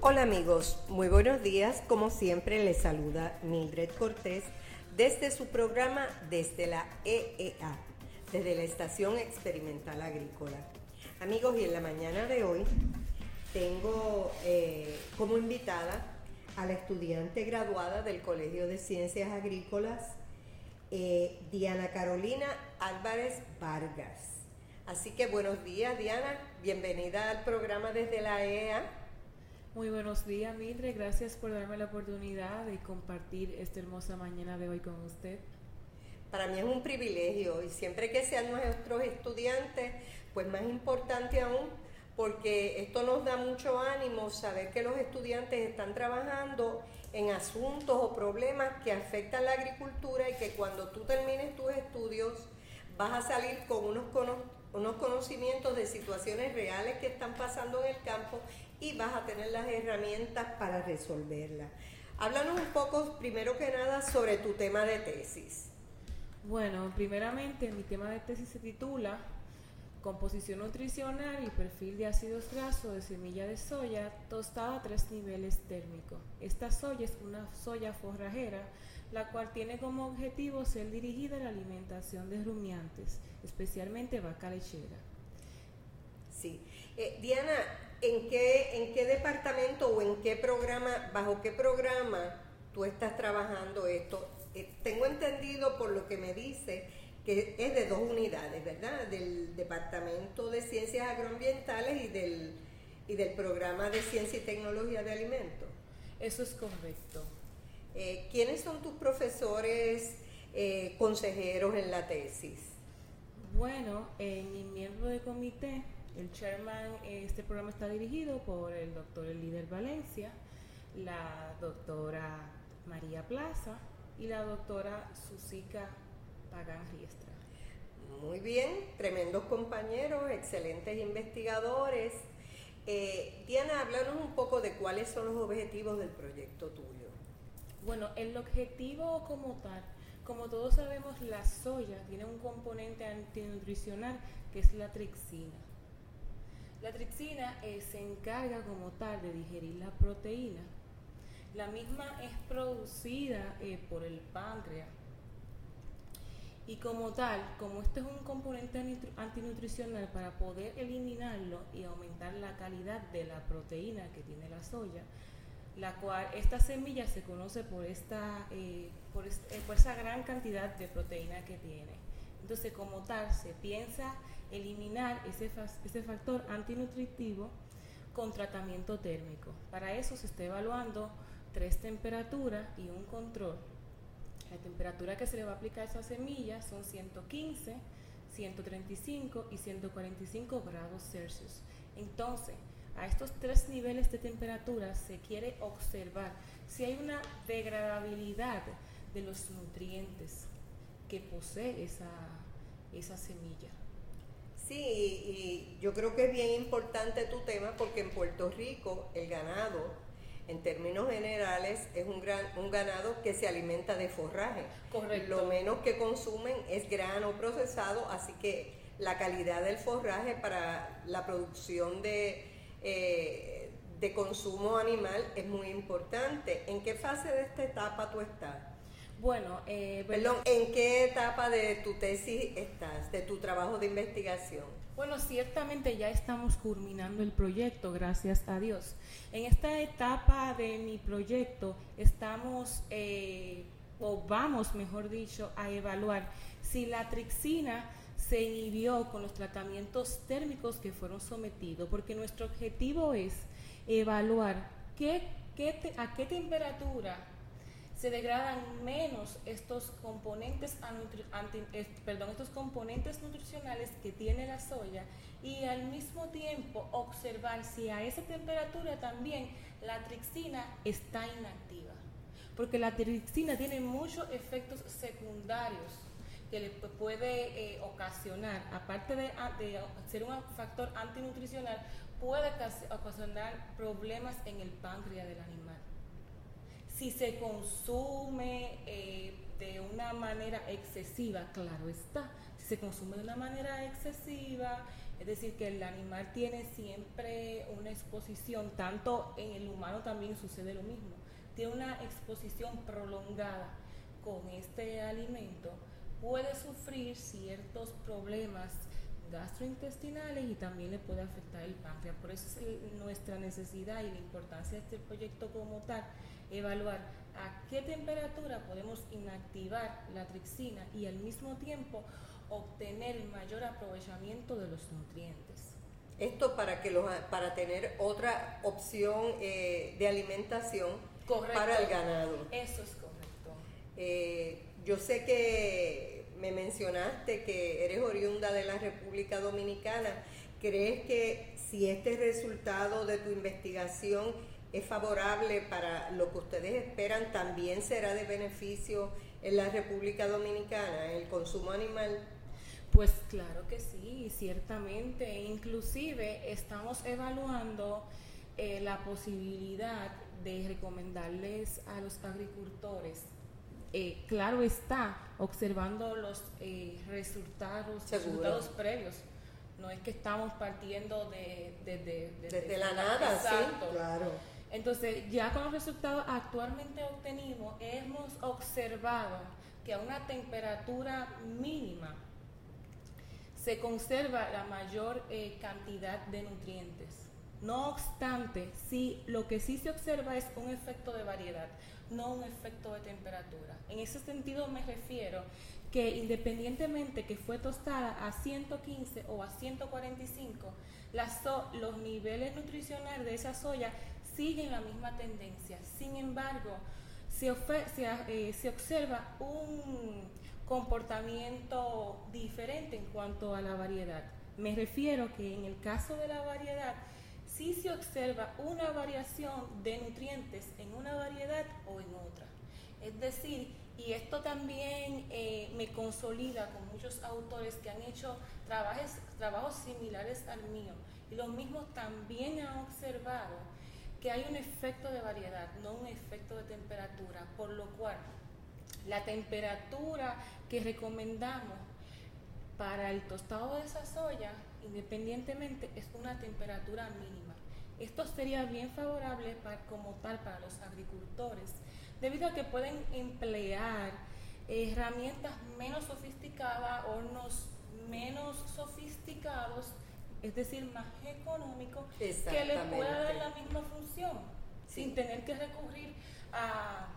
Hola amigos, muy buenos días. Como siempre les saluda Mildred Cortés desde su programa desde la EEA, desde la Estación Experimental Agrícola. Amigos, y en la mañana de hoy tengo eh, como invitada a la estudiante graduada del Colegio de Ciencias Agrícolas, eh, Diana Carolina Álvarez Vargas. Así que buenos días, Diana. Bienvenida al programa desde la EEA. Muy buenos días, Mildred. Gracias por darme la oportunidad de compartir esta hermosa mañana de hoy con usted. Para mí es un privilegio y siempre que sean nuestros estudiantes, pues más importante aún, porque esto nos da mucho ánimo saber que los estudiantes están trabajando en asuntos o problemas que afectan la agricultura y que cuando tú termines tus estudios vas a salir con unos, unos conocimientos de situaciones reales que están pasando en el campo y vas a tener las herramientas para resolverla. Háblanos un poco, primero que nada, sobre tu tema de tesis. Bueno, primeramente mi tema de tesis se titula Composición nutricional y perfil de ácidos grasos de semilla de soya tostada a tres niveles térmicos. Esta soya es una soya forrajera, la cual tiene como objetivo ser dirigida a la alimentación de rumiantes, especialmente vaca lechera. Sí. Eh, Diana, ¿en qué, ¿en qué departamento o en qué programa, bajo qué programa tú estás trabajando esto? Eh, tengo entendido por lo que me dice que es de dos unidades, ¿verdad? Del Departamento de Ciencias Agroambientales y del, y del Programa de Ciencia y Tecnología de Alimentos. Eso es correcto. Eh, ¿Quiénes son tus profesores consejeros en la tesis? Bueno, en mi miembro de comité el chairman, este programa está dirigido por el doctor líder Valencia, la doctora María Plaza y la doctora Susica Pagán Riestra. Muy bien, tremendos compañeros, excelentes investigadores. Eh, Diana, háblanos un poco de cuáles son los objetivos del proyecto tuyo. Bueno, el objetivo como tal, como todos sabemos, la soya tiene un componente antinutricional que es la trixina. La trixina eh, se encarga como tal de digerir la proteína. La misma es producida eh, por el páncreas. Y como tal, como este es un componente antinutricional, para poder eliminarlo y aumentar la calidad de la proteína que tiene la soya, la cual esta semilla se conoce por esta eh, por, por, esa gran cantidad de proteína que tiene. Entonces, como tal, se piensa eliminar ese, ese factor antinutritivo con tratamiento térmico. Para eso se está evaluando tres temperaturas y un control. La temperatura que se le va a aplicar a esa semilla son 115, 135 y 145 grados Celsius. Entonces, a estos tres niveles de temperatura se quiere observar si hay una degradabilidad de los nutrientes que posee esa, esa semilla. Sí, y yo creo que es bien importante tu tema porque en Puerto Rico el ganado, en términos generales, es un, gran, un ganado que se alimenta de forraje. Correcto. Lo menos que consumen es grano procesado, así que la calidad del forraje para la producción de, eh, de consumo animal es muy importante. ¿En qué fase de esta etapa tú estás? Bueno, eh, perdón, ¿en qué etapa de tu tesis estás, de tu trabajo de investigación? Bueno, ciertamente ya estamos culminando el proyecto, gracias a Dios. En esta etapa de mi proyecto estamos, eh, o vamos, mejor dicho, a evaluar si la trixina se inhibió con los tratamientos térmicos que fueron sometidos, porque nuestro objetivo es evaluar qué, a qué temperatura se degradan menos estos componentes, perdón, estos componentes nutricionales que tiene la soya y al mismo tiempo observar si a esa temperatura también la trixina está inactiva. Porque la trixina tiene muchos efectos secundarios que le puede eh, ocasionar, aparte de, de ser un factor antinutricional, puede ocasionar problemas en el páncreas del animal. Si se consume eh, de una manera excesiva, claro está, si se consume de una manera excesiva, es decir, que el animal tiene siempre una exposición, tanto en el humano también sucede lo mismo, tiene una exposición prolongada con este alimento, puede sufrir ciertos problemas gastrointestinales y también le puede afectar el páncreas. Por eso es nuestra necesidad y la importancia de este proyecto como tal, evaluar a qué temperatura podemos inactivar la trixina y al mismo tiempo obtener el mayor aprovechamiento de los nutrientes. Esto para que los, para tener otra opción eh, de alimentación para el ganado. Eso es correcto. Eh, yo sé que me mencionaste que eres oriunda de la República Dominicana. ¿Crees que si este resultado de tu investigación es favorable para lo que ustedes esperan, también será de beneficio en la República Dominicana, el consumo animal? Pues claro que sí, ciertamente. Inclusive estamos evaluando eh, la posibilidad de recomendarles a los agricultores, eh, claro está, observando los eh, resultados, resultados previos. No es que estamos partiendo de, de, la nada, sí, claro. Entonces, ya con los resultados actualmente obtenidos, hemos observado que a una temperatura mínima, se conserva la mayor eh, cantidad de nutrientes. No obstante, sí, lo que sí se observa es un efecto de variedad, no un efecto de temperatura. En ese sentido me refiero que independientemente que fue tostada a 115 o a 145, los niveles nutricionales de esa soya siguen la misma tendencia. Sin embargo, se, eh, se observa un comportamiento diferente en cuanto a la variedad. Me refiero que en el caso de la variedad, sí se observa una variación de nutrientes en una variedad o en otra. Es decir, y esto también eh, me consolida con muchos autores que han hecho trabajos similares al mío. Y los mismos también han observado que hay un efecto de variedad, no un efecto de temperatura, por lo cual la temperatura que recomendamos para el tostado de esa soya, independientemente, es una temperatura mínima. Esto sería bien favorable para, como tal para los agricultores, debido a que pueden emplear herramientas menos sofisticadas, hornos menos sofisticados, es decir, más económicos, que les pueda dar la misma función, sin tener que recurrir a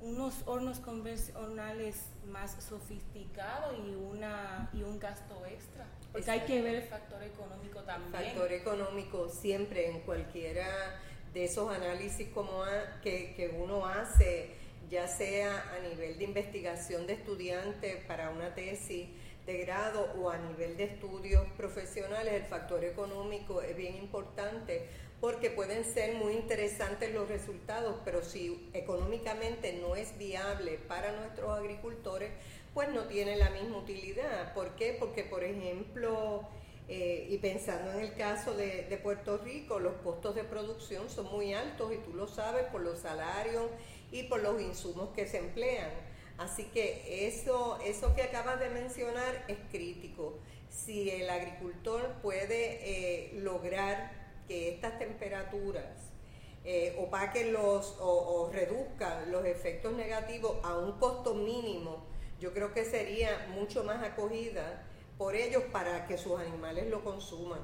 unos hornos convencionales más sofisticados y una y un gasto extra porque hay que ver el factor económico también. Factor económico siempre en cualquiera de esos análisis como que, que uno hace ya sea a nivel de investigación de estudiantes para una tesis de grado o a nivel de estudios profesionales, el factor económico es bien importante porque pueden ser muy interesantes los resultados, pero si económicamente no es viable para nuestros agricultores, pues no tiene la misma utilidad. ¿Por qué? Porque, por ejemplo, eh, y pensando en el caso de, Puerto Rico, los costos de producción son muy altos y tú lo sabes por los salarios y por los insumos que se emplean. Así que eso, eso que acabas de mencionar es crítico. Si el agricultor puede eh, lograr que estas temperaturas eh, opaquen los o, reduzcan los efectos negativos a un costo mínimo, yo creo que sería mucho más acogida por ellos para que sus animales lo consuman.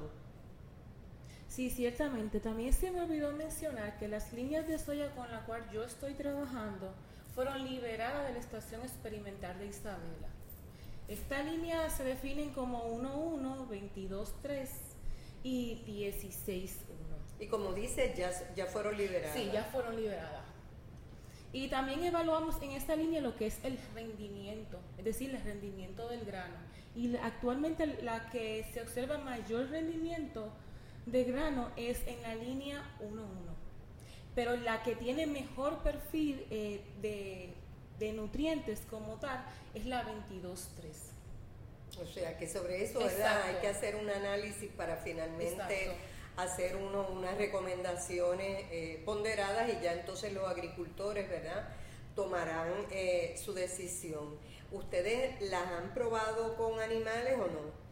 Sí, ciertamente. También se me olvidó mencionar que las líneas de soya con las cuales yo estoy trabajando fueron liberadas de la Estación Experimental de Isabela. Esta línea se definen como 1.1, 22.3 y 16.1. Y como dice, ya, ya fueron liberadas. Sí, ya fueron liberadas. Y también evaluamos en esta línea lo que es el rendimiento, es decir, el rendimiento del grano. Y actualmente la que se observa mayor rendimiento de grano es en la línea 1.1. Pero la que tiene mejor perfil eh, de, de nutrientes como tal es la 22.3. O sea que sobre eso ¿verdad? hay que hacer un análisis para finalmente hacer uno, unas recomendaciones eh, ponderadas y ya entonces los agricultores, ¿verdad? Tomarán eh, su decisión. ¿Ustedes las han probado con animales o no?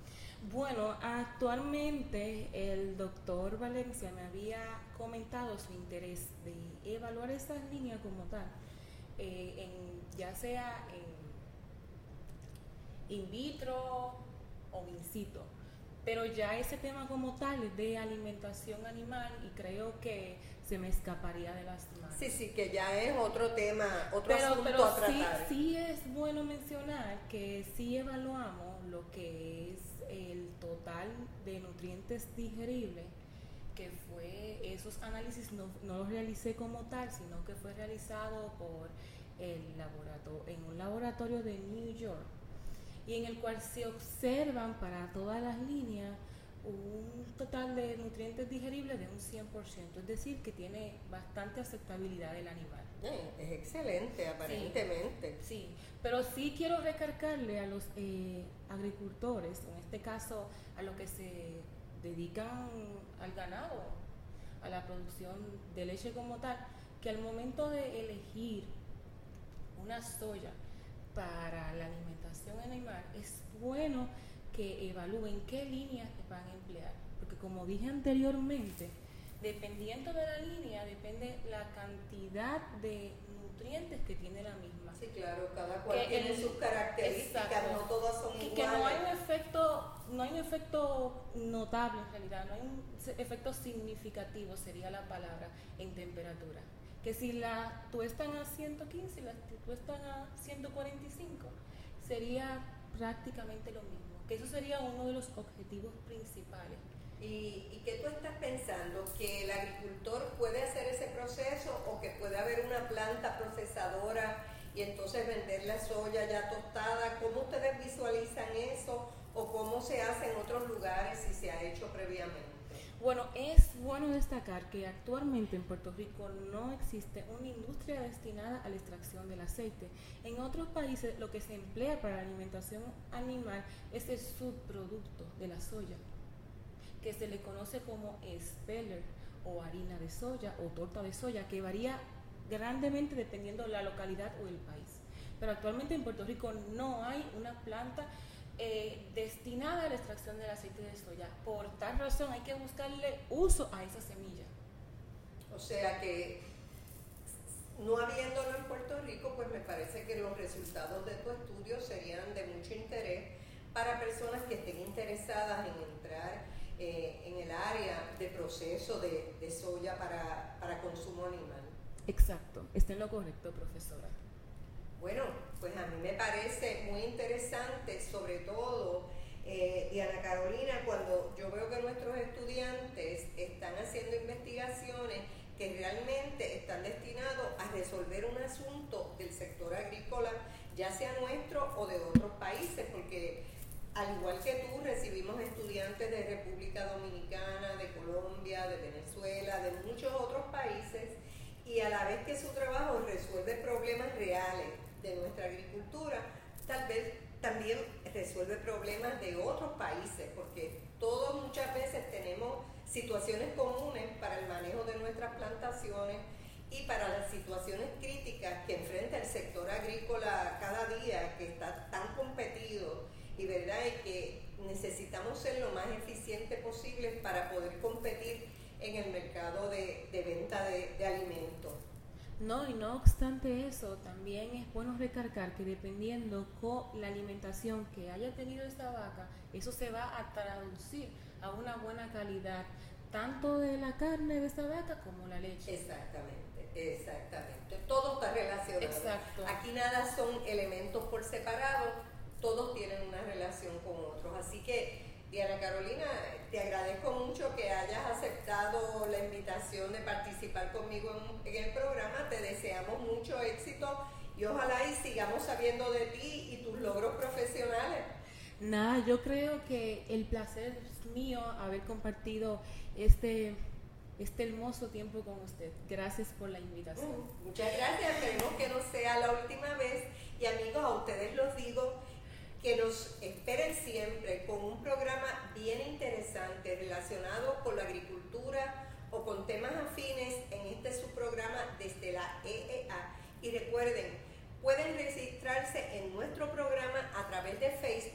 Bueno, actualmente el doctor Valencia me había comentado su interés de evaluar esas líneas como tal, eh, ya sea en in vitro o in situ. Pero ya ese tema como tal es de alimentación animal y creo que se me escaparía de las manos. Sí, sí, que ya es otro tema, otro pero, asunto pero a tratar. Sí, sí es bueno mencionar que sí evaluamos lo que es el total de nutrientes digeribles, que fue, esos análisis no, no los realicé como tal, sino que fue realizado por el laboratorio, en un laboratorio de New York, y en el cual se observan para todas las líneas un total de nutrientes digeribles de un 100%, es decir, que tiene bastante aceptabilidad del animal. Es excelente, aparentemente. Sí, pero sí quiero recargarle a los eh, agricultores, en este caso a los que se dedican al ganado, a la producción de leche como tal, que al momento de elegir una soya para la alimentación animal, es bueno que evalúen qué líneas van a emplear. Porque como dije anteriormente, dependiendo de la línea, depende la cantidad de nutrientes que tiene la misma. Sí, claro, cada cual tiene sus características, no todas son y iguales. que no hay un efecto, no hay un efecto notable en realidad, no hay un efecto significativo sería la palabra en temperatura. Que si la tú están a 115 y la tú están a 145, sería prácticamente lo mismo. Que eso sería uno de los objetivos principales. ¿Y, ¿Y qué tú estás pensando? ¿Que el agricultor puede hacer ese proceso o que puede haber una planta procesadora y entonces vender la soya ya tostada? ¿Cómo ustedes visualizan eso o cómo se hace en otros lugares si se ha hecho previamente? Bueno, es bueno destacar que actualmente en Puerto Rico no existe una industria destinada a la extracción del aceite. En otros países lo que se emplea para la alimentación animal es el subproducto de la soya, que se le conoce como speller o harina de soya o torta de soya, que varía grandemente dependiendo de la localidad o el país. Pero actualmente en Puerto Rico no hay una planta eh, destinada a la extracción del aceite de soya. Por tal razón hay que buscarle uso a esa semilla. O sea que no habiéndolo en Puerto Rico, pues me parece que los resultados de tu estudio serían de mucho interés para personas que estén interesadas en entrar eh, en el área de proceso de, de soya para, para consumo animal. Exacto, está en lo correcto, profesora. Bueno, pues a mí me parece muy interesante, sobre todo, eh, Diana Carolina, cuando yo veo que nuestros estudiantes están haciendo investigaciones que realmente están destinados a resolver un asunto del sector agrícola, ya sea nuestro o de otros países, porque al igual que tú, recibimos estudiantes de República Dominicana, de Colombia, de Venezuela, de muchos otros países, y a la vez que su trabajo resuelve problemas reales de nuestra agricultura, tal vez también resuelve problemas de otros países, porque todos muchas veces tenemos situaciones comunes para el manejo de nuestras plantaciones y para las situaciones críticas que enfrenta el sector agrícola cada día, que está tan competido y verdad que necesitamos ser lo más eficientes posible para poder competir en el mercado de, venta de alimentos. No, y no obstante eso, también es bueno recargar que dependiendo con la alimentación que haya tenido esta vaca, eso se va a traducir a una buena calidad, tanto de la carne de esta vaca como la leche. Exactamente, exactamente. Todo está relacionado. Exacto. Aquí nada son elementos por separado, todos tienen una relación con otros. Así que Diana Carolina, te agradezco mucho que hayas aceptado la invitación de participar conmigo en, en, el programa. Te deseamos mucho éxito y ojalá y sigamos sabiendo de ti y tus logros profesionales. Nada, yo creo que el placer es mío haber compartido este este hermoso tiempo con usted. Gracias por la invitación. muchas gracias, esperemos que no sea la última vez. Y amigos, a ustedes los digo que nos esperen siempre con un programa bien interesante relacionado con la agricultura o con temas afines en este su programa desde la EEA. Y recuerden, pueden registrarse en nuestro programa a través de Facebook